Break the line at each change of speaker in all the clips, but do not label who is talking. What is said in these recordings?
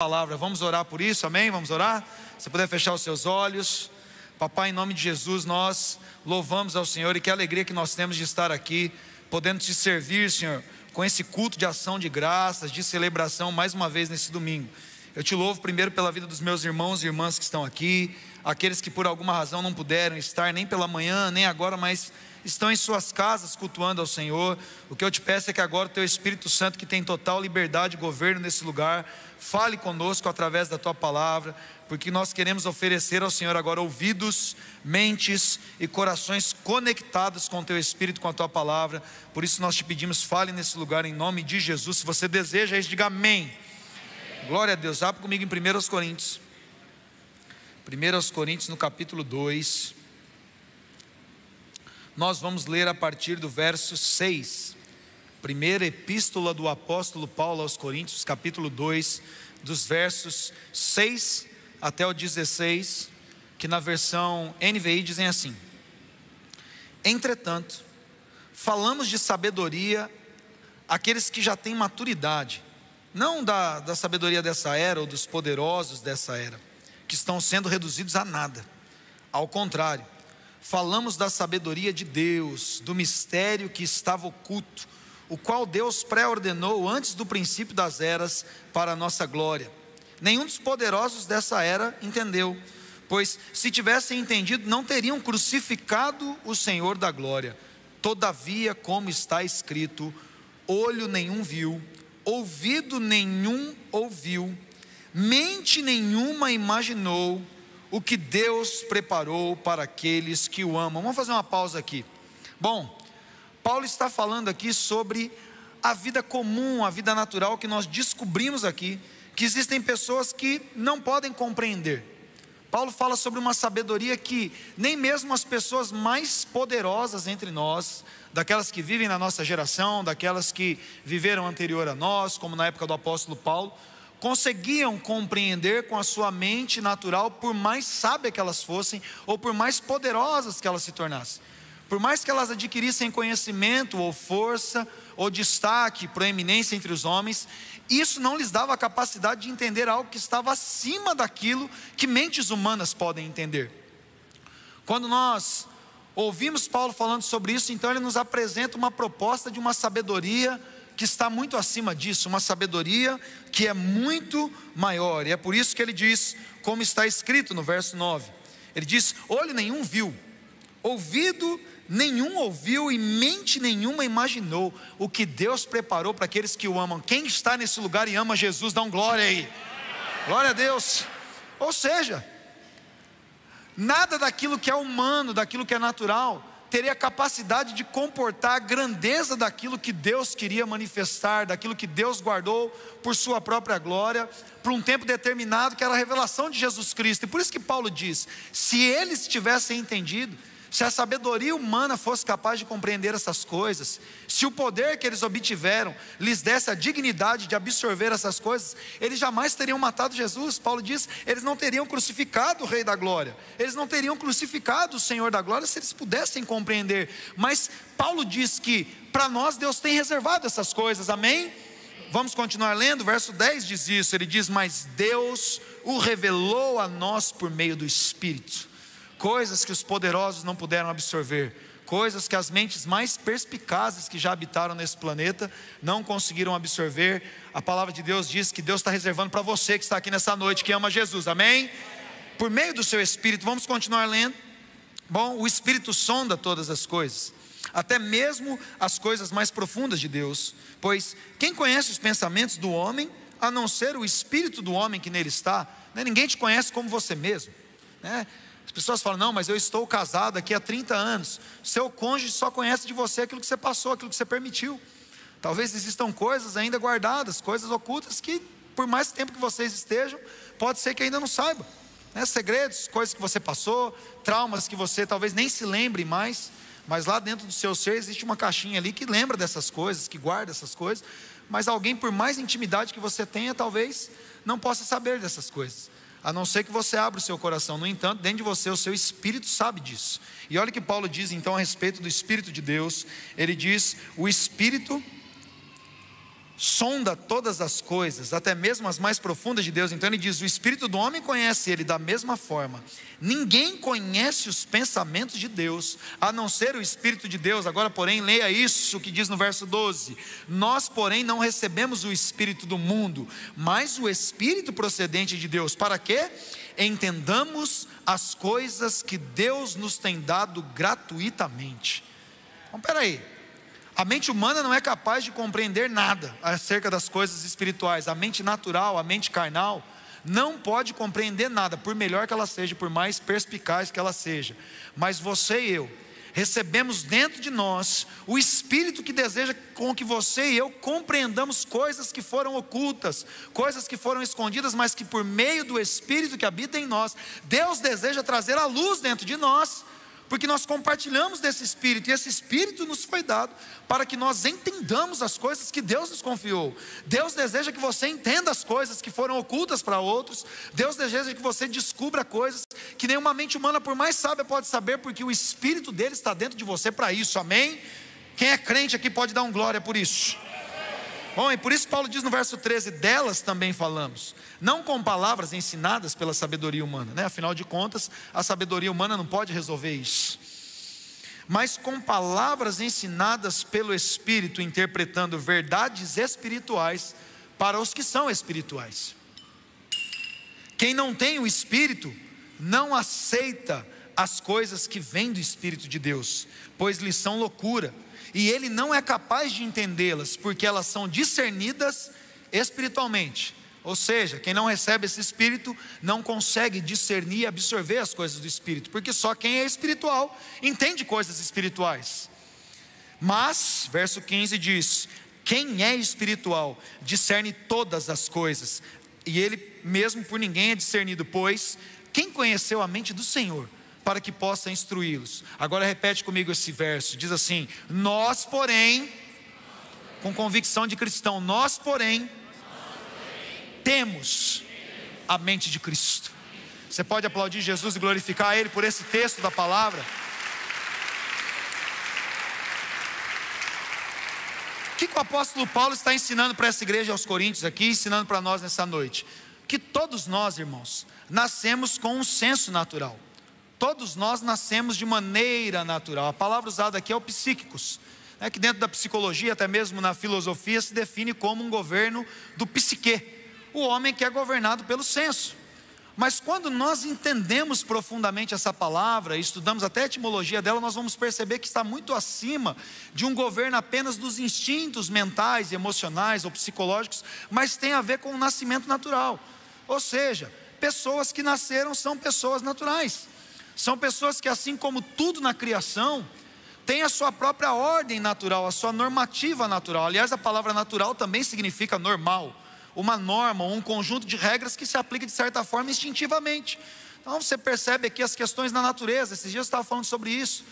palavra. Vamos orar por isso, amém? Vamos orar? Se puder fechar os seus olhos. Papai, em nome de Jesus, nós louvamos ao Senhor e que alegria que nós temos de estar aqui, podendo te servir, Senhor, com esse culto de ação de graças, de celebração, mais uma vez nesse domingo. Eu te louvo primeiro pela vida dos meus irmãos e irmãs que estão aqui, aqueles que por alguma razão não puderam estar nem pela manhã, nem agora, mas estão em suas casas cultuando ao Senhor. O que eu te peço é que agora o teu Espírito Santo, que tem total liberdade e governo nesse lugar, fale conosco através da tua palavra, porque nós queremos oferecer ao Senhor agora ouvidos, mentes e corações conectados com o teu Espírito, com a tua palavra. Por isso nós te pedimos, fale nesse lugar em nome de Jesus. Se você deseja isso, diga amém. amém. Glória a Deus. Abre comigo em 1 Coríntios. 1 Coríntios no capítulo 2. Nós vamos ler a partir do verso 6. Primeira epístola do apóstolo Paulo aos Coríntios, capítulo 2, dos versos 6 até o 16, que na versão NVI dizem assim: Entretanto, falamos de sabedoria aqueles que já têm maturidade, não da, da sabedoria dessa era ou dos poderosos dessa era, que estão sendo reduzidos a nada. Ao contrário, falamos da sabedoria de Deus, do mistério que estava oculto, o qual Deus pré-ordenou antes do princípio das eras para a nossa glória Nenhum dos poderosos dessa era entendeu, pois se tivessem entendido, não teriam crucificado o Senhor da glória. Todavia, como está escrito, olho nenhum viu, ouvido nenhum ouviu, mente nenhuma imaginou o que Deus preparou para aqueles que o amam. Vamos fazer uma pausa aqui. Bom, Paulo está falando aqui sobre a vida comum, a vida natural que nós descobrimos aqui que existem pessoas que não podem compreender. Paulo fala sobre uma sabedoria que nem mesmo as pessoas mais poderosas entre nós, daquelas que vivem na nossa geração, daquelas que viveram anterior a nós, como na época do apóstolo Paulo, conseguiam compreender com a sua mente natural, por mais sábia que elas fossem, ou por mais poderosas que elas se tornassem. Por mais que elas adquirissem conhecimento ou força, ou destaque, proeminência entre os homens, isso não lhes dava a capacidade de entender algo que estava acima daquilo que mentes humanas podem entender. Quando nós ouvimos Paulo falando sobre isso, então ele nos apresenta uma proposta de uma sabedoria que está muito acima disso, uma sabedoria que é muito maior, e é por isso que ele diz, como está escrito no verso 9: ele diz: olho nenhum viu, ouvido nenhum ouviu e mente nenhuma imaginou o que Deus preparou para aqueles que o amam. Quem está nesse lugar e ama Jesus, dá um glória aí. Glória a Deus. Ou seja, nada daquilo que é humano, daquilo que é natural, teria capacidade de comportar a grandeza daquilo que Deus queria manifestar, daquilo que Deus guardou por sua própria glória, por um tempo determinado, que era a revelação de Jesus Cristo. E por isso que Paulo diz: se eles tivessem entendido, se a sabedoria humana fosse capaz de compreender essas coisas, se o poder que eles obtiveram lhes desse a dignidade de absorver essas coisas, eles jamais teriam matado Jesus. Paulo diz: eles não teriam crucificado o Rei da Glória, eles não teriam crucificado o Senhor da Glória se eles pudessem compreender. Mas Paulo diz que para nós Deus tem reservado essas coisas, amém? Vamos continuar lendo, verso 10 diz isso: ele diz, mas Deus o revelou a nós por meio do Espírito coisas que os poderosos não puderam absorver, coisas que as mentes mais perspicazes que já habitaram nesse planeta não conseguiram absorver. A palavra de Deus diz que Deus está reservando para você que está aqui nessa noite, que ama Jesus, amém? Por meio do seu Espírito, vamos continuar lendo. Bom, o Espírito sonda todas as coisas, até mesmo as coisas mais profundas de Deus, pois quem conhece os pensamentos do homem, a não ser o Espírito do homem que nele está, né? ninguém te conhece como você mesmo, né? As pessoas falam: não, mas eu estou casado aqui há 30 anos. Seu cônjuge só conhece de você aquilo que você passou, aquilo que você permitiu. Talvez existam coisas ainda guardadas, coisas ocultas que, por mais tempo que vocês estejam, pode ser que ainda não saiba. Né? Segredos, coisas que você passou, traumas que você talvez nem se lembre mais, mas lá dentro do seu ser existe uma caixinha ali que lembra dessas coisas, que guarda essas coisas, mas alguém, por mais intimidade que você tenha, talvez não possa saber dessas coisas a não ser que você abra o seu coração. No entanto, dentro de você, o seu espírito sabe disso. E olha o que Paulo diz então a respeito do Espírito de Deus. Ele diz: o Espírito sonda todas as coisas, até mesmo as mais profundas de Deus. Então ele diz: o espírito do homem conhece ele da mesma forma. Ninguém conhece os pensamentos de Deus, a não ser o espírito de Deus. Agora, porém, leia isso que diz no verso 12: Nós, porém, não recebemos o espírito do mundo, mas o espírito procedente de Deus. Para quê? Entendamos as coisas que Deus nos tem dado gratuitamente. Então, peraí. A mente humana não é capaz de compreender nada acerca das coisas espirituais. A mente natural, a mente carnal, não pode compreender nada, por melhor que ela seja, por mais perspicaz que ela seja. Mas você e eu recebemos dentro de nós o Espírito que deseja com que você e eu compreendamos coisas que foram ocultas, coisas que foram escondidas, mas que por meio do Espírito que habita em nós, Deus deseja trazer a luz dentro de nós porque nós compartilhamos desse Espírito, e esse Espírito nos foi dado para que nós entendamos as coisas que Deus nos confiou. Deus deseja que você entenda as coisas que foram ocultas para outros, Deus deseja que você descubra coisas que nenhuma mente humana, por mais sábia, pode saber, porque o Espírito dele está dentro de você para isso, amém? Quem é crente aqui pode dar um glória por isso. Bom, e por isso Paulo diz no verso 13: delas também falamos, não com palavras ensinadas pela sabedoria humana, né? afinal de contas, a sabedoria humana não pode resolver isso, mas com palavras ensinadas pelo Espírito, interpretando verdades espirituais para os que são espirituais. Quem não tem o Espírito, não aceita as coisas que vêm do Espírito de Deus, pois lhes são loucura e ele não é capaz de entendê-las, porque elas são discernidas espiritualmente. Ou seja, quem não recebe esse espírito não consegue discernir e absorver as coisas do espírito, porque só quem é espiritual entende coisas espirituais. Mas, verso 15 diz: quem é espiritual discerne todas as coisas, e ele mesmo por ninguém é discernido, pois quem conheceu a mente do Senhor para que possa instruí-los. Agora repete comigo esse verso: diz assim: Nós, porém, com convicção de cristão, nós, porém, temos a mente de Cristo. Você pode aplaudir Jesus e glorificar Ele por esse texto da palavra? O que, que o apóstolo Paulo está ensinando para essa igreja aos Coríntios aqui, ensinando para nós nessa noite? Que todos nós, irmãos, nascemos com um senso natural. Todos nós nascemos de maneira natural. A palavra usada aqui é o psíquicos, né, que dentro da psicologia, até mesmo na filosofia, se define como um governo do psique, o homem que é governado pelo senso. Mas quando nós entendemos profundamente essa palavra, estudamos até a etimologia dela, nós vamos perceber que está muito acima de um governo apenas dos instintos mentais, emocionais ou psicológicos, mas tem a ver com o nascimento natural. Ou seja, pessoas que nasceram são pessoas naturais. São pessoas que, assim como tudo na criação, têm a sua própria ordem natural, a sua normativa natural. Aliás, a palavra natural também significa normal, uma norma, um conjunto de regras que se aplica de certa forma instintivamente. Então você percebe aqui as questões da natureza. Esses dias eu estava falando sobre isso.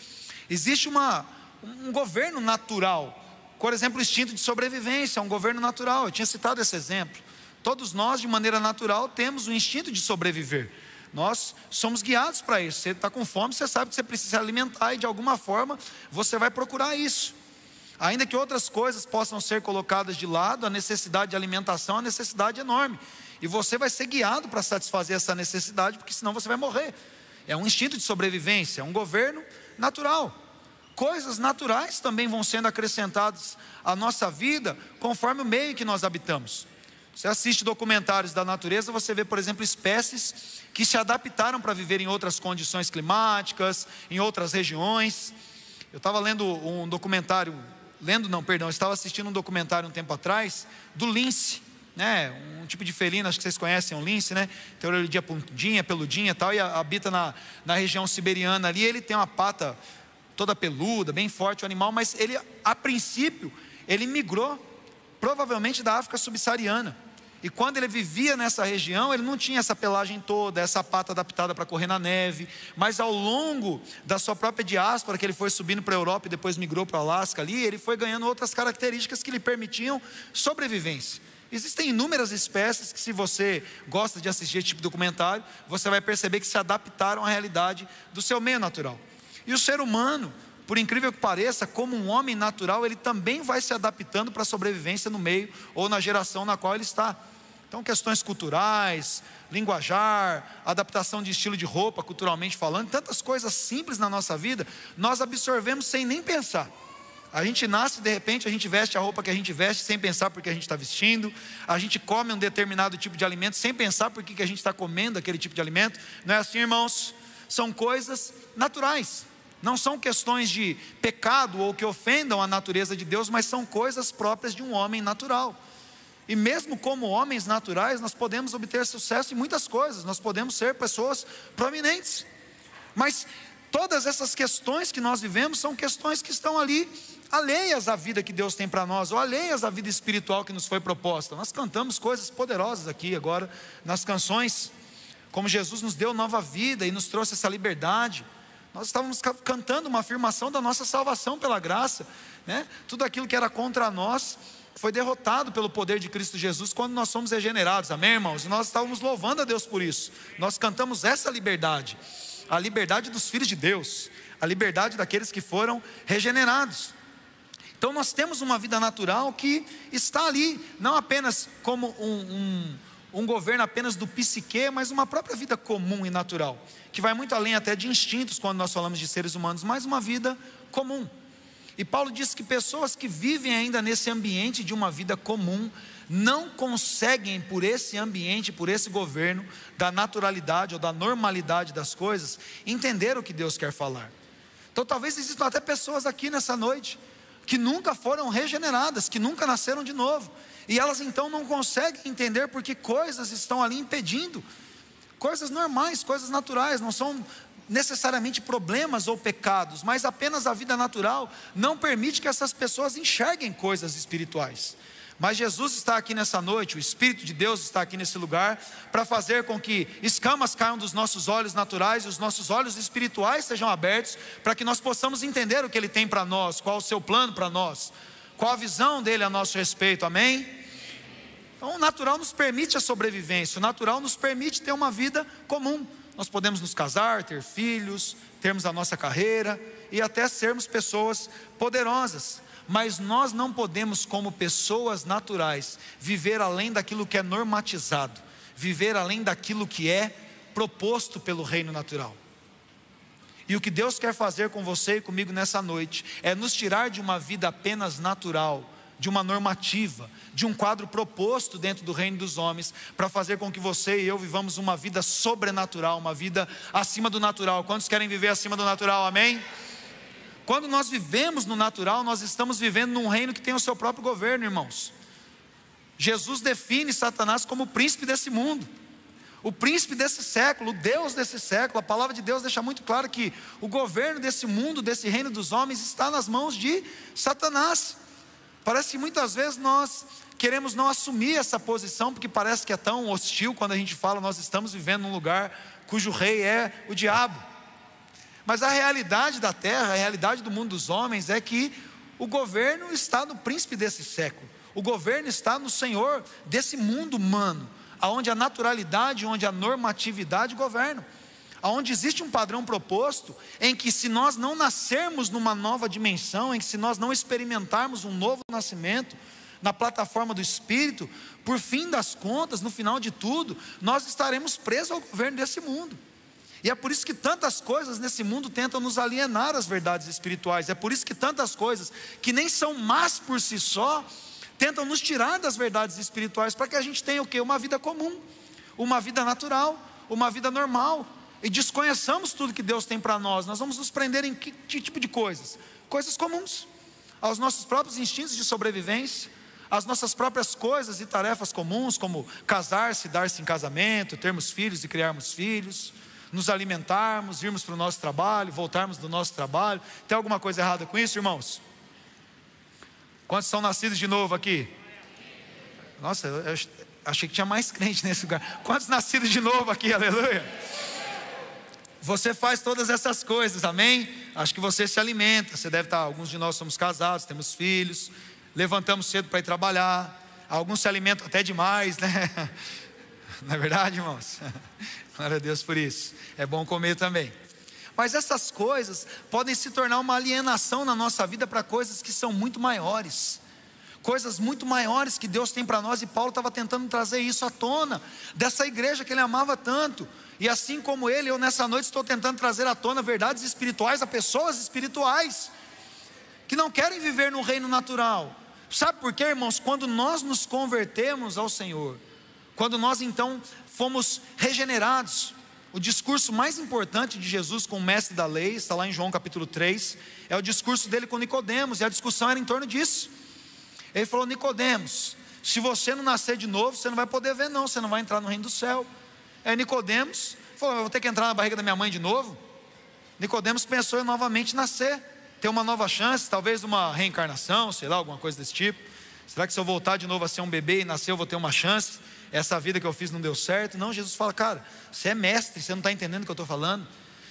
Existe uma, um governo natural. Por exemplo, o instinto de sobrevivência, um governo natural. Eu tinha citado esse exemplo. Todos nós, de maneira natural, temos o instinto de sobreviver. Nós somos guiados para isso. Você está com fome, você sabe que você precisa se alimentar e de alguma forma você vai procurar isso. Ainda que outras coisas possam ser colocadas de lado, a necessidade de alimentação é uma necessidade enorme. E você vai ser guiado para satisfazer essa necessidade, porque senão você vai morrer. É um instinto de sobrevivência, é um governo natural. Coisas naturais também vão sendo acrescentadas à nossa vida conforme o meio que nós habitamos. Você assiste documentários da natureza, você vê, por exemplo, espécies que se adaptaram para viver em outras condições climáticas, em outras regiões. Eu estava lendo um documentário, lendo não, perdão, estava assistindo um documentário um tempo atrás do lince, né? Um tipo de felino, acho que vocês conhecem o lince, né? Tem orelha pontinha, peludinha tal, e habita na, na região siberiana ali. Ele tem uma pata toda peluda, bem forte o animal, mas ele, a princípio, ele migrou provavelmente da África subsaariana. E quando ele vivia nessa região, ele não tinha essa pelagem toda, essa pata adaptada para correr na neve. Mas ao longo da sua própria diáspora, que ele foi subindo para a Europa e depois migrou para o Alasca ali, ele foi ganhando outras características que lhe permitiam sobrevivência. Existem inúmeras espécies que, se você gosta de assistir esse tipo de documentário, você vai perceber que se adaptaram à realidade do seu meio natural. E o ser humano, por incrível que pareça, como um homem natural, ele também vai se adaptando para a sobrevivência no meio ou na geração na qual ele está. Então, questões culturais, linguajar, adaptação de estilo de roupa, culturalmente falando, tantas coisas simples na nossa vida, nós absorvemos sem nem pensar. A gente nasce, de repente, a gente veste a roupa que a gente veste sem pensar porque a gente está vestindo. A gente come um determinado tipo de alimento sem pensar por que a gente está comendo aquele tipo de alimento. Não é assim, irmãos? São coisas naturais. Não são questões de pecado ou que ofendam a natureza de Deus, mas são coisas próprias de um homem natural. E mesmo como homens naturais, nós podemos obter sucesso em muitas coisas, nós podemos ser pessoas prominentes. Mas todas essas questões que nós vivemos são questões que estão ali alheias à vida que Deus tem para nós, ou alheias à vida espiritual que nos foi proposta. Nós cantamos coisas poderosas aqui agora nas canções, como Jesus nos deu nova vida e nos trouxe essa liberdade. Nós estávamos cantando uma afirmação da nossa salvação pela graça, né? Tudo aquilo que era contra nós foi derrotado pelo poder de Cristo Jesus quando nós somos regenerados, amém, irmãos? Nós estávamos louvando a Deus por isso. Nós cantamos essa liberdade, a liberdade dos filhos de Deus, a liberdade daqueles que foram regenerados. Então nós temos uma vida natural que está ali, não apenas como um, um, um governo apenas do psique, mas uma própria vida comum e natural, que vai muito além até de instintos quando nós falamos de seres humanos, mas uma vida comum. E Paulo diz que pessoas que vivem ainda nesse ambiente de uma vida comum, não conseguem, por esse ambiente, por esse governo, da naturalidade ou da normalidade das coisas, entender o que Deus quer falar. Então, talvez existam até pessoas aqui nessa noite que nunca foram regeneradas, que nunca nasceram de novo, e elas então não conseguem entender porque coisas estão ali impedindo, coisas normais, coisas naturais, não são necessariamente problemas ou pecados, mas apenas a vida natural não permite que essas pessoas enxerguem coisas espirituais. Mas Jesus está aqui nessa noite, o Espírito de Deus está aqui nesse lugar, para fazer com que escamas caiam dos nossos olhos naturais e os nossos olhos espirituais sejam abertos, para que nós possamos entender o que Ele tem para nós, qual o seu plano para nós, qual a visão dele a nosso respeito, amém? Então, o natural nos permite a sobrevivência, o natural nos permite ter uma vida comum, nós podemos nos casar, ter filhos, termos a nossa carreira e até sermos pessoas poderosas. Mas nós não podemos, como pessoas naturais, viver além daquilo que é normatizado, viver além daquilo que é proposto pelo reino natural. E o que Deus quer fazer com você e comigo nessa noite é nos tirar de uma vida apenas natural, de uma normativa, de um quadro proposto dentro do reino dos homens, para fazer com que você e eu vivamos uma vida sobrenatural, uma vida acima do natural. Quantos querem viver acima do natural? Amém? Quando nós vivemos no natural, nós estamos vivendo num reino que tem o seu próprio governo, irmãos. Jesus define Satanás como o príncipe desse mundo, o príncipe desse século, o Deus desse século. A palavra de Deus deixa muito claro que o governo desse mundo, desse reino dos homens, está nas mãos de Satanás. Parece que muitas vezes nós queremos não assumir essa posição, porque parece que é tão hostil quando a gente fala nós estamos vivendo num lugar cujo rei é o diabo. Mas a realidade da terra, a realidade do mundo dos homens é que o governo está no príncipe desse século. O governo está no Senhor desse mundo humano, aonde a naturalidade, onde a normatividade governam onde existe um padrão proposto em que, se nós não nascermos numa nova dimensão, em que, se nós não experimentarmos um novo nascimento na plataforma do Espírito, por fim das contas, no final de tudo, nós estaremos presos ao governo desse mundo. E é por isso que tantas coisas nesse mundo tentam nos alienar as verdades espirituais. É por isso que tantas coisas que nem são más por si só, tentam nos tirar das verdades espirituais para que a gente tenha o quê? Uma vida comum, uma vida natural, uma vida normal, e desconheçamos tudo que Deus tem para nós, nós vamos nos prender em que, que tipo de coisas? Coisas comuns, aos nossos próprios instintos de sobrevivência, às nossas próprias coisas e tarefas comuns, como casar-se, dar-se em casamento, termos filhos e criarmos filhos, nos alimentarmos, irmos para o nosso trabalho, voltarmos do nosso trabalho. Tem alguma coisa errada com isso, irmãos? Quantos são nascidos de novo aqui? Nossa, eu achei que tinha mais crente nesse lugar. Quantos nascidos de novo aqui? Aleluia. Você faz todas essas coisas, amém? Acho que você se alimenta. Você deve estar. Alguns de nós somos casados, temos filhos, levantamos cedo para ir trabalhar. Alguns se alimentam até demais, né? Não é verdade, irmãos? Glória a Deus por isso. É bom comer também. Mas essas coisas podem se tornar uma alienação na nossa vida para coisas que são muito maiores. Coisas muito maiores que Deus tem para nós, e Paulo estava tentando trazer isso à tona, dessa igreja que ele amava tanto. E assim como ele, eu nessa noite estou tentando trazer à tona verdades espirituais a pessoas espirituais, que não querem viver no reino natural. Sabe por quê, irmãos? Quando nós nos convertemos ao Senhor, quando nós então fomos regenerados, o discurso mais importante de Jesus com o mestre da lei, está lá em João capítulo 3, é o discurso dele com Nicodemos, e a discussão era em torno disso. Ele falou: Nicodemos, se você não nascer de novo, você não vai poder ver, não, você não vai entrar no reino do céu. Aí Nicodemos falou: Eu vou ter que entrar na barriga da minha mãe de novo. Nicodemos pensou em novamente nascer, ter uma nova chance, talvez uma reencarnação, sei lá, alguma coisa desse tipo. Será que se eu voltar de novo a ser um bebê e nascer, eu vou ter uma chance? essa vida que eu fiz não deu certo. Não, Jesus fala, cara, você é mestre, você não está entendendo o que eu estou falando.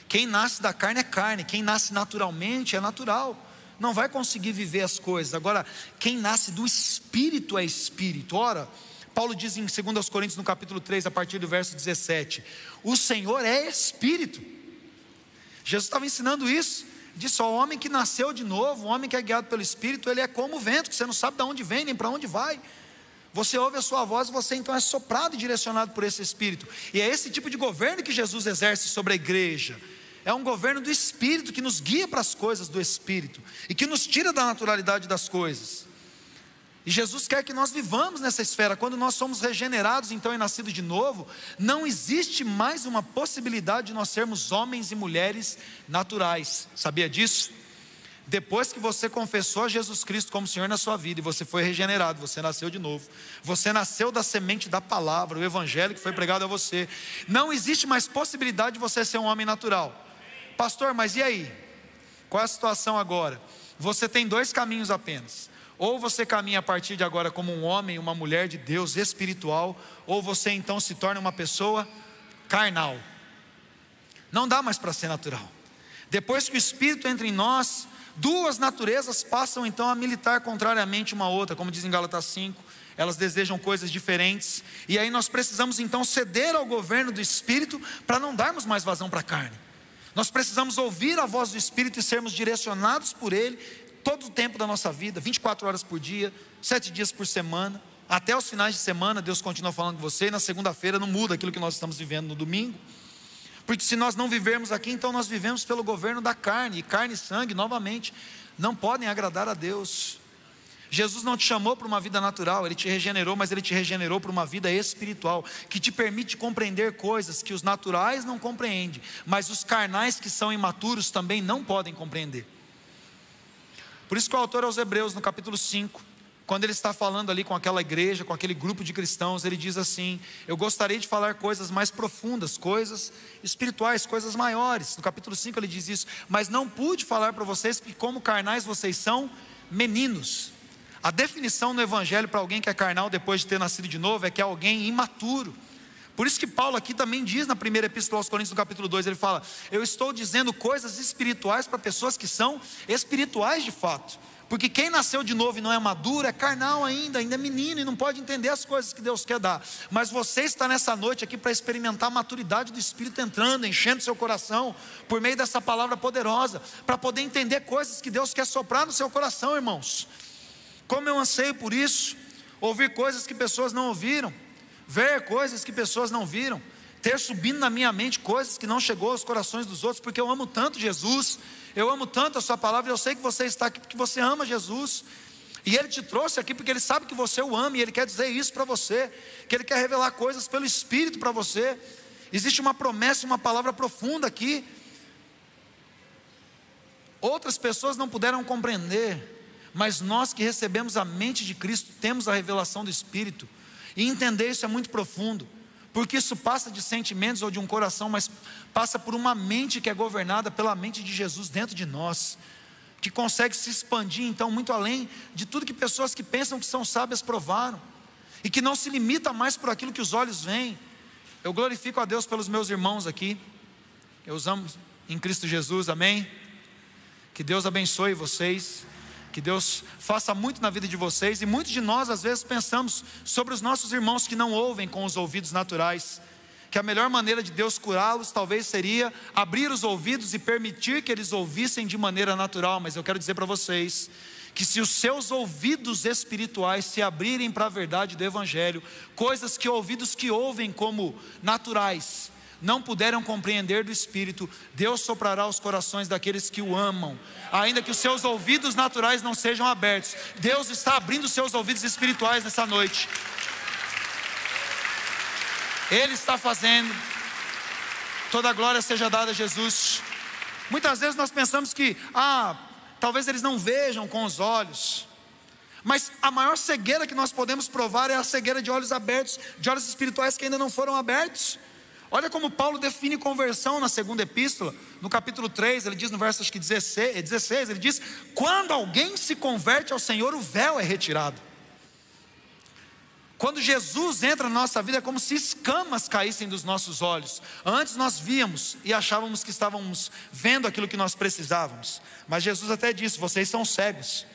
Quem nasce da carne é carne, quem nasce naturalmente é natural. Não vai conseguir viver as coisas. Agora, quem nasce do espírito é espírito. Ora, Paulo diz em 2 Coríntios, no capítulo 3, a partir do verso 17: O Senhor é espírito. Jesus estava ensinando isso. Disse: o homem que nasceu de novo, o homem que é guiado pelo espírito, ele é como o vento, que você não sabe de onde vem nem para onde vai. Você ouve a sua voz, você então é soprado e direcionado por esse Espírito. E é esse tipo de governo que Jesus exerce sobre a igreja. É um governo do Espírito que nos guia para as coisas do Espírito e que nos tira da naturalidade das coisas. E Jesus quer que nós vivamos nessa esfera. Quando nós somos regenerados, então e nascidos de novo, não existe mais uma possibilidade de nós sermos homens e mulheres naturais. Sabia disso? Depois que você confessou a Jesus Cristo como Senhor na sua vida e você foi regenerado, você nasceu de novo. Você nasceu da semente da palavra, o evangelho que foi pregado a você. Não existe mais possibilidade de você ser um homem natural. Pastor, mas e aí? Qual é a situação agora? Você tem dois caminhos apenas. Ou você caminha a partir de agora como um homem, uma mulher de Deus espiritual, ou você então se torna uma pessoa carnal. Não dá mais para ser natural. Depois que o Espírito entra em nós, Duas naturezas passam então a militar contrariamente uma outra, como diz em Gálatas 5. Elas desejam coisas diferentes, e aí nós precisamos então ceder ao governo do Espírito para não darmos mais vazão para a carne. Nós precisamos ouvir a voz do Espírito e sermos direcionados por Ele todo o tempo da nossa vida, 24 horas por dia, sete dias por semana, até os finais de semana, Deus continua falando com você, e na segunda-feira não muda aquilo que nós estamos vivendo no domingo. Porque se nós não vivermos aqui, então nós vivemos pelo governo da carne, e carne e sangue, novamente, não podem agradar a Deus. Jesus não te chamou para uma vida natural, Ele te regenerou, mas Ele te regenerou para uma vida espiritual, que te permite compreender coisas que os naturais não compreendem, mas os carnais que são imaturos também não podem compreender. Por isso que o autor aos Hebreus, no capítulo 5, quando ele está falando ali com aquela igreja, com aquele grupo de cristãos, ele diz assim: Eu gostaria de falar coisas mais profundas, coisas espirituais, coisas maiores. No capítulo 5 ele diz isso, mas não pude falar para vocês que, como carnais, vocês são meninos. A definição no Evangelho para alguém que é carnal depois de ter nascido de novo é que é alguém imaturo. Por isso que Paulo aqui também diz na primeira epístola aos Coríntios, no capítulo 2, ele fala: Eu estou dizendo coisas espirituais para pessoas que são espirituais de fato. Porque quem nasceu de novo e não é maduro é carnal ainda, ainda é menino e não pode entender as coisas que Deus quer dar. Mas você está nessa noite aqui para experimentar a maturidade do Espírito entrando, enchendo seu coração, por meio dessa palavra poderosa, para poder entender coisas que Deus quer soprar no seu coração, irmãos. Como eu anseio por isso, ouvir coisas que pessoas não ouviram, ver coisas que pessoas não viram, ter subindo na minha mente coisas que não chegou aos corações dos outros, porque eu amo tanto Jesus eu amo tanto a Sua palavra, eu sei que você está aqui porque você ama Jesus. E Ele te trouxe aqui porque Ele sabe que você o ama e Ele quer dizer isso para você, que Ele quer revelar coisas pelo Espírito para você. Existe uma promessa, uma palavra profunda aqui. Outras pessoas não puderam compreender, mas nós que recebemos a mente de Cristo temos a revelação do Espírito, e entender isso é muito profundo porque isso passa de sentimentos ou de um coração, mas passa por uma mente que é governada pela mente de Jesus dentro de nós, que consegue se expandir então muito além de tudo que pessoas que pensam que são sábias provaram, e que não se limita mais por aquilo que os olhos veem. Eu glorifico a Deus pelos meus irmãos aqui, eu os amo em Cristo Jesus, amém? Que Deus abençoe vocês. Que Deus faça muito na vida de vocês. E muitos de nós, às vezes, pensamos sobre os nossos irmãos que não ouvem com os ouvidos naturais, que a melhor maneira de Deus curá-los talvez seria abrir os ouvidos e permitir que eles ouvissem de maneira natural, mas eu quero dizer para vocês que se os seus ouvidos espirituais se abrirem para a verdade do Evangelho, coisas que ouvidos que ouvem como naturais, não puderam compreender do Espírito, Deus soprará os corações daqueles que o amam, ainda que os seus ouvidos naturais não sejam abertos. Deus está abrindo os seus ouvidos espirituais nessa noite. Ele está fazendo. Toda a glória seja dada a Jesus. Muitas vezes nós pensamos que, ah, talvez eles não vejam com os olhos. Mas a maior cegueira que nós podemos provar é a cegueira de olhos abertos, de olhos espirituais que ainda não foram abertos. Olha como Paulo define conversão na segunda epístola, no capítulo 3, ele diz no verso acho que 16, 16 ele diz: Quando alguém se converte ao Senhor, o véu é retirado. Quando Jesus entra na nossa vida, é como se escamas caíssem dos nossos olhos. Antes nós víamos e achávamos que estávamos vendo aquilo que nós precisávamos. Mas Jesus até disse: vocês são cegos.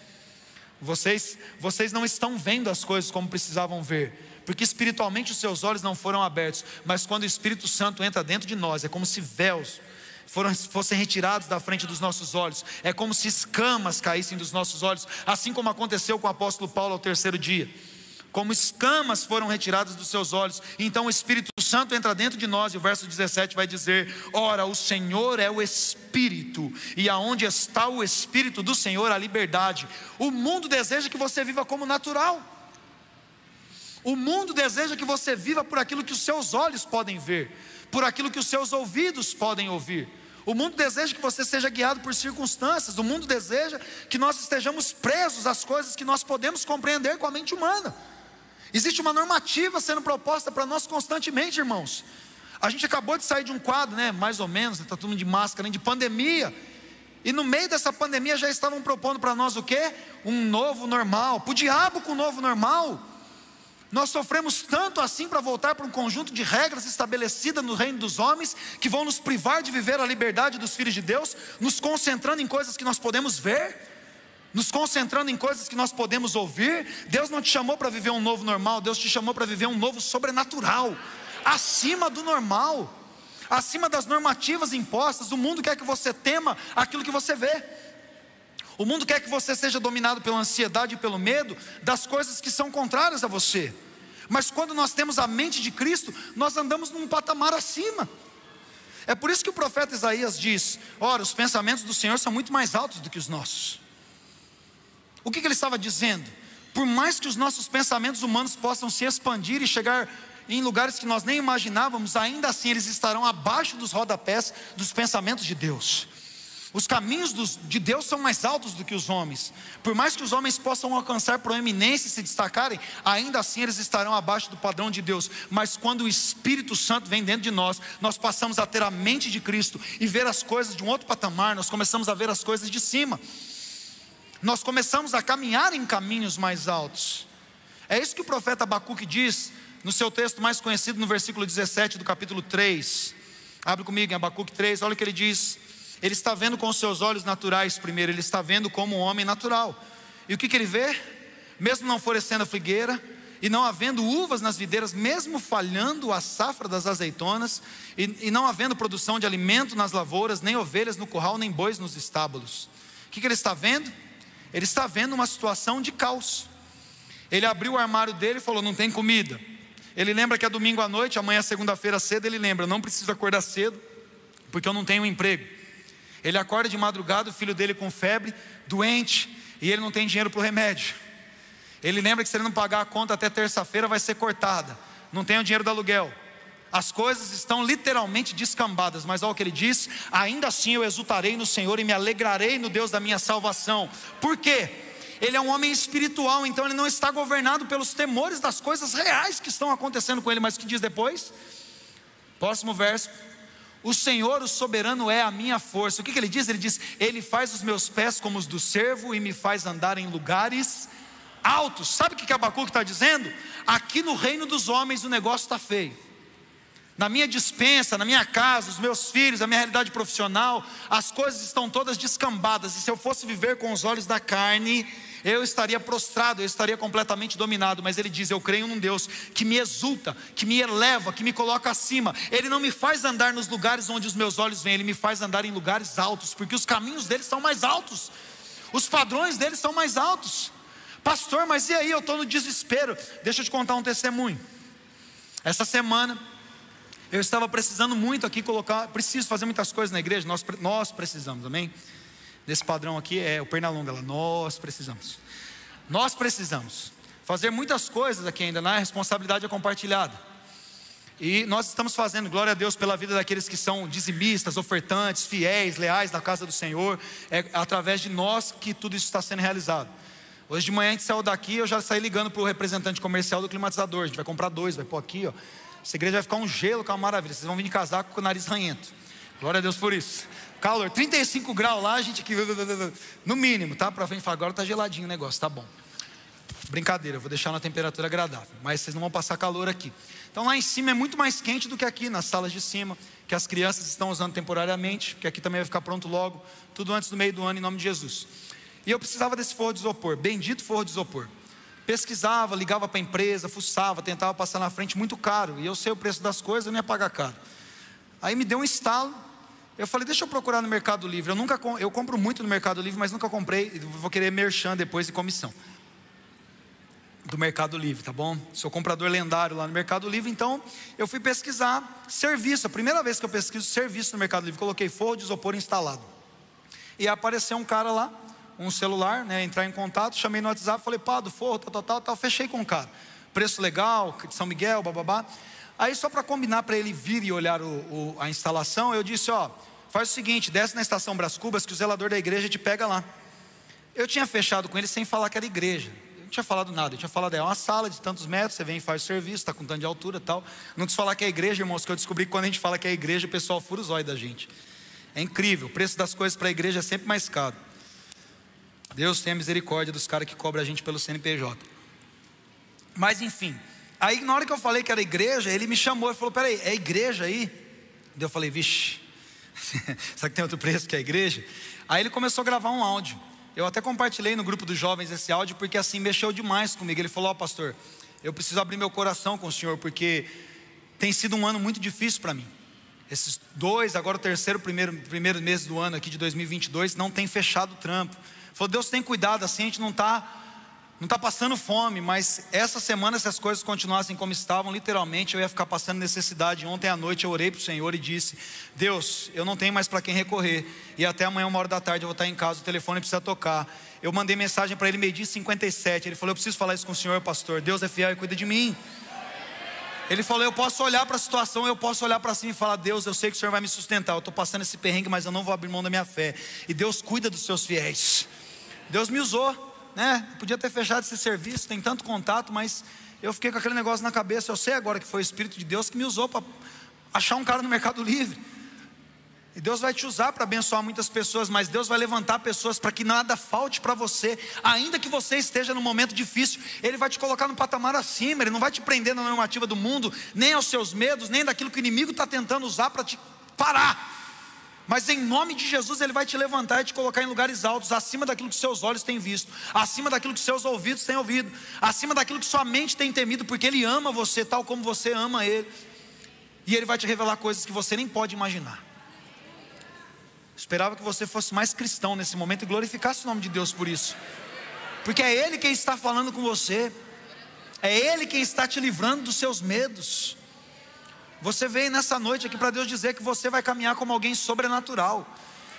Vocês, vocês não estão vendo as coisas como precisavam ver, porque espiritualmente os seus olhos não foram abertos. Mas quando o Espírito Santo entra dentro de nós, é como se véus foram, fossem retirados da frente dos nossos olhos. É como se escamas caíssem dos nossos olhos, assim como aconteceu com o apóstolo Paulo ao terceiro dia como escamas foram retiradas dos seus olhos. Então o Espírito Santo entra dentro de nós, e o verso 17 vai dizer: Ora, o Senhor é o Espírito, e aonde está o Espírito do Senhor, a liberdade. O mundo deseja que você viva como natural. O mundo deseja que você viva por aquilo que os seus olhos podem ver, por aquilo que os seus ouvidos podem ouvir. O mundo deseja que você seja guiado por circunstâncias. O mundo deseja que nós estejamos presos às coisas que nós podemos compreender com a mente humana. Existe uma normativa sendo proposta para nós constantemente, irmãos. A gente acabou de sair de um quadro, né, mais ou menos, está todo mundo de máscara, de pandemia. E no meio dessa pandemia já estavam propondo para nós o quê? Um novo normal. Para o diabo com o novo normal. Nós sofremos tanto assim para voltar para um conjunto de regras estabelecidas no reino dos homens, que vão nos privar de viver a liberdade dos filhos de Deus, nos concentrando em coisas que nós podemos ver nos concentrando em coisas que nós podemos ouvir. Deus não te chamou para viver um novo normal, Deus te chamou para viver um novo sobrenatural, acima do normal, acima das normativas impostas. O mundo quer que você tema aquilo que você vê. O mundo quer que você seja dominado pela ansiedade e pelo medo das coisas que são contrárias a você. Mas quando nós temos a mente de Cristo, nós andamos num patamar acima. É por isso que o profeta Isaías diz: Ora, os pensamentos do Senhor são muito mais altos do que os nossos. O que, que ele estava dizendo? Por mais que os nossos pensamentos humanos possam se expandir e chegar em lugares que nós nem imaginávamos, ainda assim eles estarão abaixo dos rodapés dos pensamentos de Deus. Os caminhos dos, de Deus são mais altos do que os homens. Por mais que os homens possam alcançar proeminência e se destacarem, ainda assim eles estarão abaixo do padrão de Deus. Mas quando o Espírito Santo vem dentro de nós, nós passamos a ter a mente de Cristo e ver as coisas de um outro patamar, nós começamos a ver as coisas de cima nós começamos a caminhar em caminhos mais altos. É isso que o profeta Abacuque diz no seu texto mais conhecido, no versículo 17 do capítulo 3. Abre comigo em Abacuque 3, olha o que ele diz. Ele está vendo com os seus olhos naturais primeiro, ele está vendo como um homem natural. E o que, que ele vê? Mesmo não florescendo a figueira, e não havendo uvas nas videiras, mesmo falhando a safra das azeitonas, e, e não havendo produção de alimento nas lavouras, nem ovelhas no curral, nem bois nos estábulos. O que, que ele está vendo? Ele está vendo uma situação de caos. Ele abriu o armário dele e falou: Não tem comida. Ele lembra que é domingo à noite, amanhã é segunda-feira cedo. Ele lembra: Não preciso acordar cedo, porque eu não tenho emprego. Ele acorda de madrugada, o filho dele com febre, doente, e ele não tem dinheiro para o remédio. Ele lembra que se ele não pagar a conta até terça-feira vai ser cortada. Não tem o dinheiro do aluguel. As coisas estão literalmente descambadas, mas olha o que ele diz: ainda assim eu exultarei no Senhor e me alegrarei no Deus da minha salvação. Por quê? Ele é um homem espiritual, então ele não está governado pelos temores das coisas reais que estão acontecendo com ele. Mas o que diz depois? Próximo verso. O Senhor, o soberano, é a minha força. O que, que ele diz? Ele diz: Ele faz os meus pés como os do servo e me faz andar em lugares altos. Sabe o que, que Abacuque está dizendo? Aqui no reino dos homens o negócio está feio. Na minha dispensa, na minha casa, os meus filhos, a minha realidade profissional, as coisas estão todas descambadas. E se eu fosse viver com os olhos da carne, eu estaria prostrado, eu estaria completamente dominado. Mas ele diz: Eu creio num Deus que me exulta, que me eleva, que me coloca acima. Ele não me faz andar nos lugares onde os meus olhos vêm, ele me faz andar em lugares altos, porque os caminhos dele são mais altos, os padrões dele são mais altos. Pastor, mas e aí? Eu estou no desespero. Deixa eu te contar um testemunho. Essa semana, eu estava precisando muito aqui colocar, preciso fazer muitas coisas na igreja, nós, nós precisamos, amém? Nesse padrão aqui é o Pernalonga lá, nós precisamos. Nós precisamos fazer muitas coisas aqui ainda, na responsabilidade é compartilhada. E nós estamos fazendo, glória a Deus, pela vida daqueles que são dizimistas, ofertantes, fiéis, leais da casa do Senhor. É através de nós que tudo isso está sendo realizado. Hoje de manhã a gente saiu daqui, eu já saí ligando para o representante comercial do climatizador. A gente vai comprar dois, vai pôr aqui, ó. Essa igreja vai ficar um gelo, que é uma maravilha. Vocês vão vir de casaco com o nariz ranhento. Glória a Deus por isso. Calor, 35 graus lá, a gente aqui, no mínimo, tá? Para frente, agora tá geladinho o negócio, tá bom. Brincadeira, eu vou deixar na temperatura agradável, mas vocês não vão passar calor aqui. Então lá em cima é muito mais quente do que aqui, nas salas de cima, que as crianças estão usando temporariamente, que aqui também vai ficar pronto logo, tudo antes do meio do ano, em nome de Jesus. E eu precisava desse forro de isopor, bendito forro de isopor pesquisava, ligava para a empresa, fuçava, tentava passar na frente, muito caro. E eu sei o preço das coisas, eu não ia pagar caro. Aí me deu um estalo. Eu falei, deixa eu procurar no Mercado Livre. Eu nunca eu compro muito no Mercado Livre, mas nunca comprei. Vou querer merchan depois de comissão. Do Mercado Livre, tá bom? Sou comprador lendário lá no Mercado Livre, então eu fui pesquisar serviço. A primeira vez que eu pesquiso serviço no Mercado Livre, coloquei forro de isopor instalado. E apareceu um cara lá, um celular, né, entrar em contato, chamei no WhatsApp, falei, pá, do forro, tal, tal, tal, tal, fechei com o cara. Preço legal, de São Miguel, bababá. Aí só para combinar para ele vir e olhar o, o, a instalação, eu disse, ó, faz o seguinte, desce na estação Bras Cubas que o zelador da igreja te pega lá. Eu tinha fechado com ele sem falar que era igreja. Eu não tinha falado nada, eu tinha falado, é uma sala de tantos metros, você vem e faz o serviço, está com tanto de altura tal. Não quis falar que é igreja, irmãos, que eu descobri que quando a gente fala que é igreja, o pessoal fura os olhos da gente. É incrível, o preço das coisas para a igreja é sempre mais caro. Deus tenha misericórdia dos caras que cobram a gente pelo CNPJ. Mas enfim, aí na hora que eu falei que era igreja, ele me chamou e falou: Peraí, é igreja aí? Daí eu falei: Vixe, será que tem outro preço que é igreja? Aí ele começou a gravar um áudio. Eu até compartilhei no grupo dos jovens esse áudio, porque assim mexeu demais comigo. Ele falou: Ó, oh, pastor, eu preciso abrir meu coração com o senhor, porque tem sido um ano muito difícil para mim. Esses dois, agora o terceiro, primeiro, primeiro mês do ano aqui de 2022, não tem fechado o trampo. Falou, Deus tem cuidado, assim a gente não está não tá passando fome, mas essa semana, se as coisas continuassem como estavam, literalmente eu ia ficar passando necessidade. Ontem à noite eu orei para o Senhor e disse: Deus, eu não tenho mais para quem recorrer, e até amanhã, uma hora da tarde, eu vou estar em casa, o telefone precisa tocar. Eu mandei mensagem para ele meio-dia 57. Ele falou: Eu preciso falar isso com o Senhor, pastor. Deus é fiel e cuida de mim. Ele falou: Eu posso olhar para a situação, eu posso olhar para cima e falar: Deus, eu sei que o Senhor vai me sustentar. Eu estou passando esse perrengue, mas eu não vou abrir mão da minha fé. E Deus cuida dos seus fiéis. Deus me usou, né? Podia ter fechado esse serviço, tem tanto contato, mas eu fiquei com aquele negócio na cabeça. Eu sei agora que foi o Espírito de Deus que me usou para achar um cara no Mercado Livre. E Deus vai te usar para abençoar muitas pessoas, mas Deus vai levantar pessoas para que nada falte para você, ainda que você esteja num momento difícil, Ele vai te colocar no patamar acima, Ele não vai te prender na normativa do mundo, nem aos seus medos, nem daquilo que o inimigo está tentando usar para te parar. Mas em nome de Jesus, Ele vai te levantar e te colocar em lugares altos, acima daquilo que seus olhos têm visto, acima daquilo que seus ouvidos têm ouvido, acima daquilo que sua mente tem temido, porque Ele ama você tal como você ama Ele. E Ele vai te revelar coisas que você nem pode imaginar. Esperava que você fosse mais cristão nesse momento e glorificasse o nome de Deus por isso, porque é Ele quem está falando com você, é Ele quem está te livrando dos seus medos. Você veio nessa noite aqui para Deus dizer que você vai caminhar como alguém sobrenatural.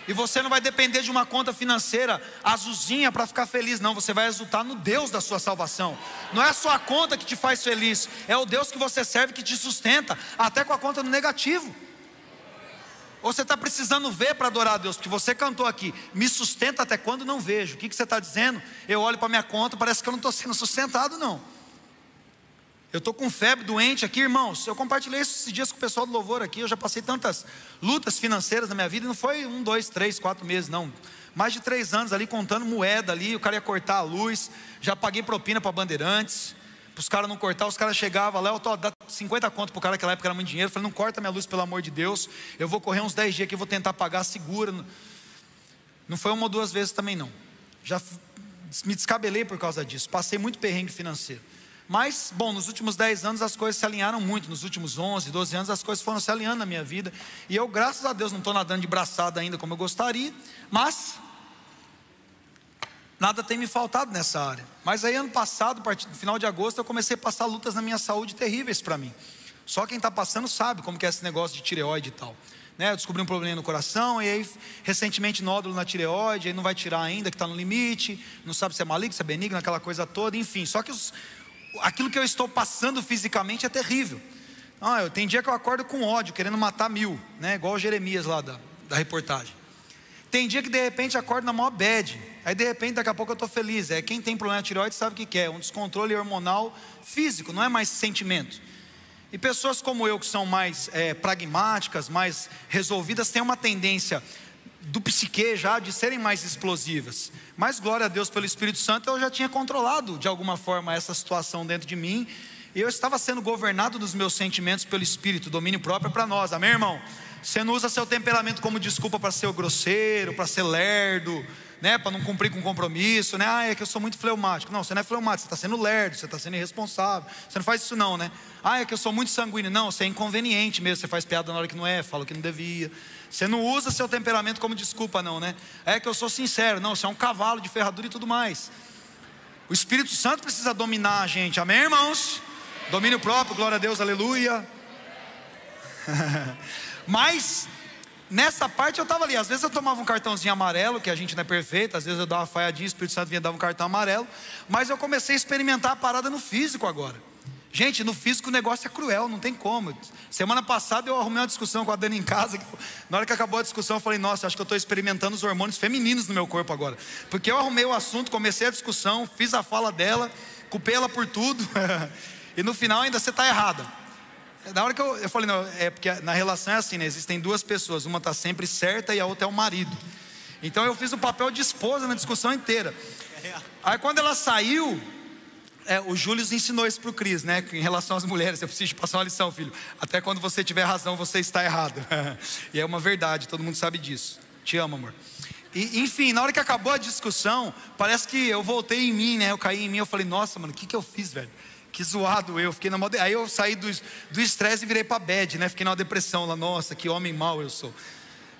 E você não vai depender de uma conta financeira azulzinha para ficar feliz, não. Você vai exultar no Deus da sua salvação. Não é a sua conta que te faz feliz, é o Deus que você serve que te sustenta, até com a conta no negativo. Ou você está precisando ver para adorar a Deus, porque você cantou aqui, me sustenta até quando não vejo. O que, que você está dizendo? Eu olho para minha conta, parece que eu não estou sendo sustentado, não. Eu estou com febre, doente aqui, irmãos. Eu compartilhei isso esses dias com o pessoal do louvor aqui. Eu já passei tantas lutas financeiras na minha vida. Não foi um, dois, três, quatro meses, não. Mais de três anos ali contando moeda ali. O cara ia cortar a luz. Já paguei propina para bandeirantes. Para os caras não cortar, os caras chegavam lá. Eu tô, 50 conto pro cara, naquela época era muito dinheiro. Eu falei, não corta minha luz, pelo amor de Deus. Eu vou correr uns 10 dias aqui, vou tentar pagar, segura. Não foi uma ou duas vezes também, não. Já me descabelei por causa disso. Passei muito perrengue financeiro. Mas, bom, nos últimos 10 anos as coisas se alinharam muito. Nos últimos 11, 12 anos as coisas foram se alinhando na minha vida. E eu, graças a Deus, não estou nadando de braçada ainda como eu gostaria. Mas, nada tem me faltado nessa área. Mas aí, ano passado, no final de agosto, eu comecei a passar lutas na minha saúde terríveis para mim. Só quem está passando sabe como que é esse negócio de tireoide e tal. Né, eu descobri um problema no coração, e aí recentemente nódulo na tireoide, aí não vai tirar ainda, que está no limite, não sabe se é maligno, se é benigno, aquela coisa toda, enfim. Só que os, aquilo que eu estou passando fisicamente é terrível. Ah, eu tem dia que eu acordo com ódio, querendo matar mil, né? Igual o Jeremias lá da, da reportagem. Tem dia que de repente acordo na maior bad. Aí de repente, daqui a pouco eu estou feliz. É quem tem problema de tireoide sabe o que, é, um descontrole hormonal físico, não é mais sentimento. E pessoas como eu, que são mais é, pragmáticas, mais resolvidas, têm uma tendência do psique já de serem mais explosivas. Mas glória a Deus pelo Espírito Santo, eu já tinha controlado de alguma forma essa situação dentro de mim. E eu estava sendo governado dos meus sentimentos pelo Espírito, domínio próprio para nós, amém, irmão? Você não usa seu temperamento como desculpa para ser grosseiro, para ser lerdo, né, para não cumprir com compromisso, né? Ah, é que eu sou muito fleumático. Não, você não é fleumático, você está sendo lerdo, você está sendo irresponsável. Você não faz isso não, né? Ah, é que eu sou muito sanguíneo. Não, você é inconveniente mesmo, você faz piada na hora que não é, fala que não devia. Você não usa seu temperamento como desculpa, não, né? É que eu sou sincero, não, você é um cavalo de ferradura e tudo mais. O Espírito Santo precisa dominar a gente, amém, irmãos? Domínio próprio, glória a Deus, aleluia. Mas Nessa parte eu estava ali. Às vezes eu tomava um cartãozinho amarelo, que a gente não é perfeito. Às vezes eu dava uma falhadinha, o Espírito Santo vinha dar um cartão amarelo. Mas eu comecei a experimentar a parada no físico agora. Gente, no físico o negócio é cruel, não tem como. Semana passada eu arrumei uma discussão com a Dani em casa. Na hora que acabou a discussão, eu falei: Nossa, acho que eu estou experimentando os hormônios femininos no meu corpo agora. Porque eu arrumei o assunto, comecei a discussão, fiz a fala dela, culpei ela por tudo. e no final ainda você está errada. Na hora que eu, eu falei, não, é porque na relação é assim, né? Existem duas pessoas, uma está sempre certa e a outra é o marido. Então eu fiz o papel de esposa na discussão inteira. Aí quando ela saiu, é, o Júlio ensinou isso para o Cris, né? Em relação às mulheres, eu preciso passar uma lição, filho. Até quando você tiver razão, você está errado. e é uma verdade, todo mundo sabe disso. Te amo, amor. E, enfim, na hora que acabou a discussão, parece que eu voltei em mim, né? Eu caí em mim, eu falei, nossa, mano, o que, que eu fiz, velho? Que zoado eu, fiquei na moda. Aí eu saí do estresse e virei para bad, né? Fiquei na depressão lá, nossa, que homem mau eu sou.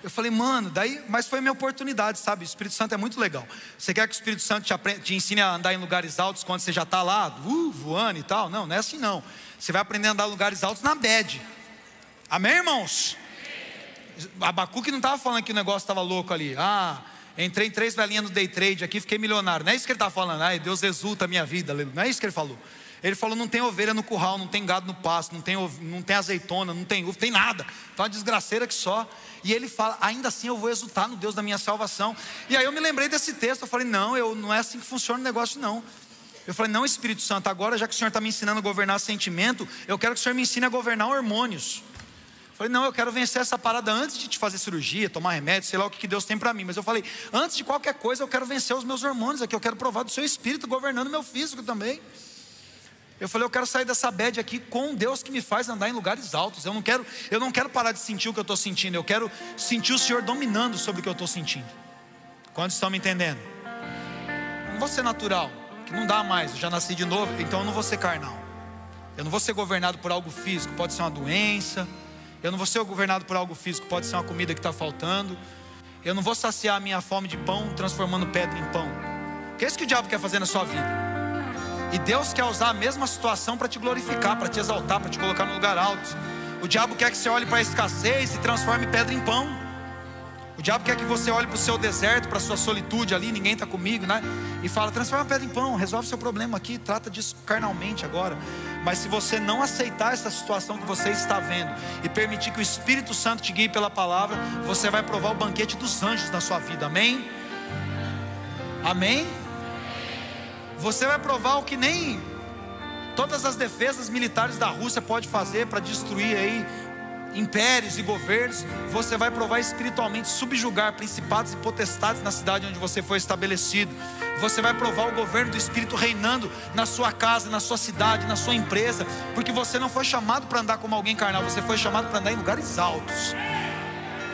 Eu falei, mano, daí, mas foi minha oportunidade, sabe? O Espírito Santo é muito legal. Você quer que o Espírito Santo te, aprenda, te ensine a andar em lugares altos quando você já está lá, uh, voando e tal? Não, não é assim não. Você vai aprender a andar em lugares altos na bad. Amém, irmãos? Abacuque não estava falando que o negócio estava louco ali. Ah, entrei em três velhinhas no day trade aqui, fiquei milionário. Não é isso que ele está falando. Ai, Deus exulta a minha vida. Não é isso que ele falou. Ele falou: não tem ovelha no curral, não tem gado no pasto, não tem, não tem azeitona, não tem uva, tem nada. Tá uma desgraceira que só. E ele fala: ainda assim eu vou exultar no Deus da minha salvação. E aí eu me lembrei desse texto. Eu falei: não, eu, não é assim que funciona o negócio, não. Eu falei: não, Espírito Santo, agora já que o Senhor está me ensinando a governar sentimento, eu quero que o Senhor me ensine a governar hormônios. Eu falei, não, eu quero vencer essa parada antes de te fazer cirurgia, tomar remédio, sei lá o que Deus tem para mim. Mas eu falei, antes de qualquer coisa, eu quero vencer os meus hormônios aqui, eu quero provar do seu espírito governando meu físico também. Eu falei, eu quero sair dessa bad aqui com Deus que me faz andar em lugares altos. Eu não quero, eu não quero parar de sentir o que eu estou sentindo. Eu quero sentir o Senhor dominando sobre o que eu estou sentindo. Quantos estão me entendendo? Eu não vou ser natural, que não dá mais. Eu já nasci de novo, então eu não vou ser carnal. Eu não vou ser governado por algo físico, pode ser uma doença. Eu não vou ser governado por algo físico, pode ser uma comida que está faltando. Eu não vou saciar a minha fome de pão transformando pedra em pão. Que é isso que o diabo quer fazer na sua vida? E Deus quer usar a mesma situação para te glorificar, para te exaltar, para te colocar no lugar alto. O diabo quer que você olhe para a escassez e transforme pedra em pão. O diabo quer que você olhe para o seu deserto, para a sua solitude ali, ninguém está comigo, né? E fala: transforma pedra em pão, resolve seu problema aqui, trata disso carnalmente agora. Mas se você não aceitar essa situação que você está vendo e permitir que o Espírito Santo te guie pela palavra, você vai provar o banquete dos anjos na sua vida, amém? Amém? Você vai provar o que nem todas as defesas militares da Rússia pode fazer para destruir aí impérios e governos, você vai provar espiritualmente subjugar principados e potestades na cidade onde você foi estabelecido. Você vai provar o governo do Espírito reinando na sua casa, na sua cidade, na sua empresa, porque você não foi chamado para andar como alguém carnal, você foi chamado para andar em lugares altos.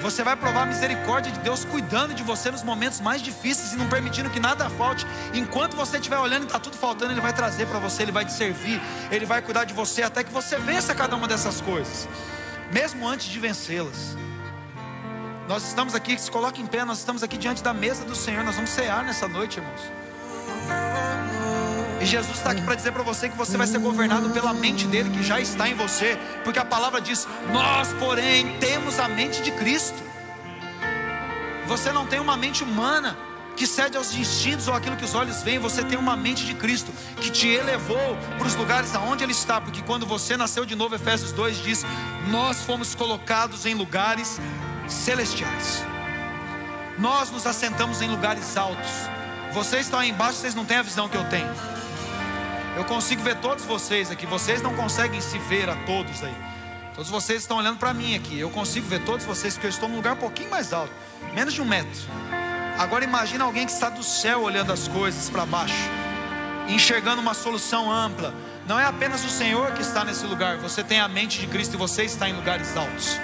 Você vai provar a misericórdia de Deus cuidando de você nos momentos mais difíceis e não permitindo que nada falte. Enquanto você estiver olhando e está tudo faltando, Ele vai trazer para você, Ele vai te servir, Ele vai cuidar de você até que você vença cada uma dessas coisas mesmo antes de vencê-las. Nós estamos aqui, se coloque em pé, nós estamos aqui diante da mesa do Senhor, nós vamos cear nessa noite, irmãos. Jesus está aqui para dizer para você que você vai ser governado pela mente dele que já está em você, porque a palavra diz: Nós, porém, temos a mente de Cristo. Você não tem uma mente humana, que cede aos instintos ou aquilo que os olhos veem, você tem uma mente de Cristo que te elevou para os lugares aonde Ele está, porque quando você nasceu de novo, Efésios 2 diz: Nós fomos colocados em lugares celestiais, nós nos assentamos em lugares altos. Vocês estão aí embaixo, vocês não têm a visão que eu tenho. Eu consigo ver todos vocês aqui, vocês não conseguem se ver a todos aí. Todos vocês estão olhando para mim aqui. Eu consigo ver todos vocês, porque eu estou num lugar um pouquinho mais alto menos de um metro. Agora imagina alguém que está do céu olhando as coisas para baixo, enxergando uma solução ampla. Não é apenas o Senhor que está nesse lugar, você tem a mente de Cristo e você está em lugares altos.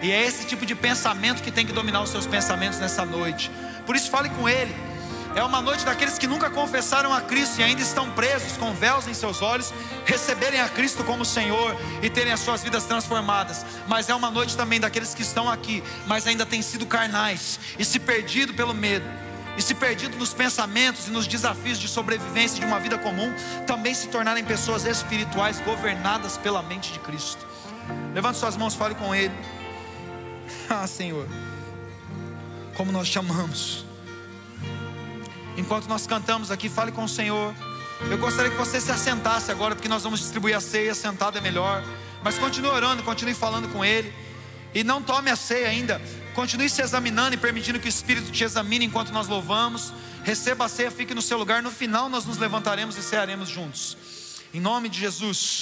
E é esse tipo de pensamento que tem que dominar os seus pensamentos nessa noite. Por isso fale com Ele. É uma noite daqueles que nunca confessaram a Cristo e ainda estão presos com véus em seus olhos, receberem a Cristo como Senhor e terem as suas vidas transformadas. Mas é uma noite também daqueles que estão aqui, mas ainda têm sido carnais e se perdido pelo medo. E se perdido nos pensamentos e nos desafios de sobrevivência de uma vida comum, também se tornarem pessoas espirituais governadas pela mente de Cristo. Levante suas mãos, fale com Ele. Ah, Senhor, como nós te amamos. Enquanto nós cantamos aqui, fale com o Senhor. Eu gostaria que você se assentasse agora, porque nós vamos distribuir a ceia, sentado é melhor. Mas continue orando, continue falando com Ele. E não tome a ceia ainda. Continue se examinando e permitindo que o Espírito te examine enquanto nós louvamos. Receba a ceia, fique no seu lugar. No final nós nos levantaremos e cearemos juntos. Em nome de Jesus.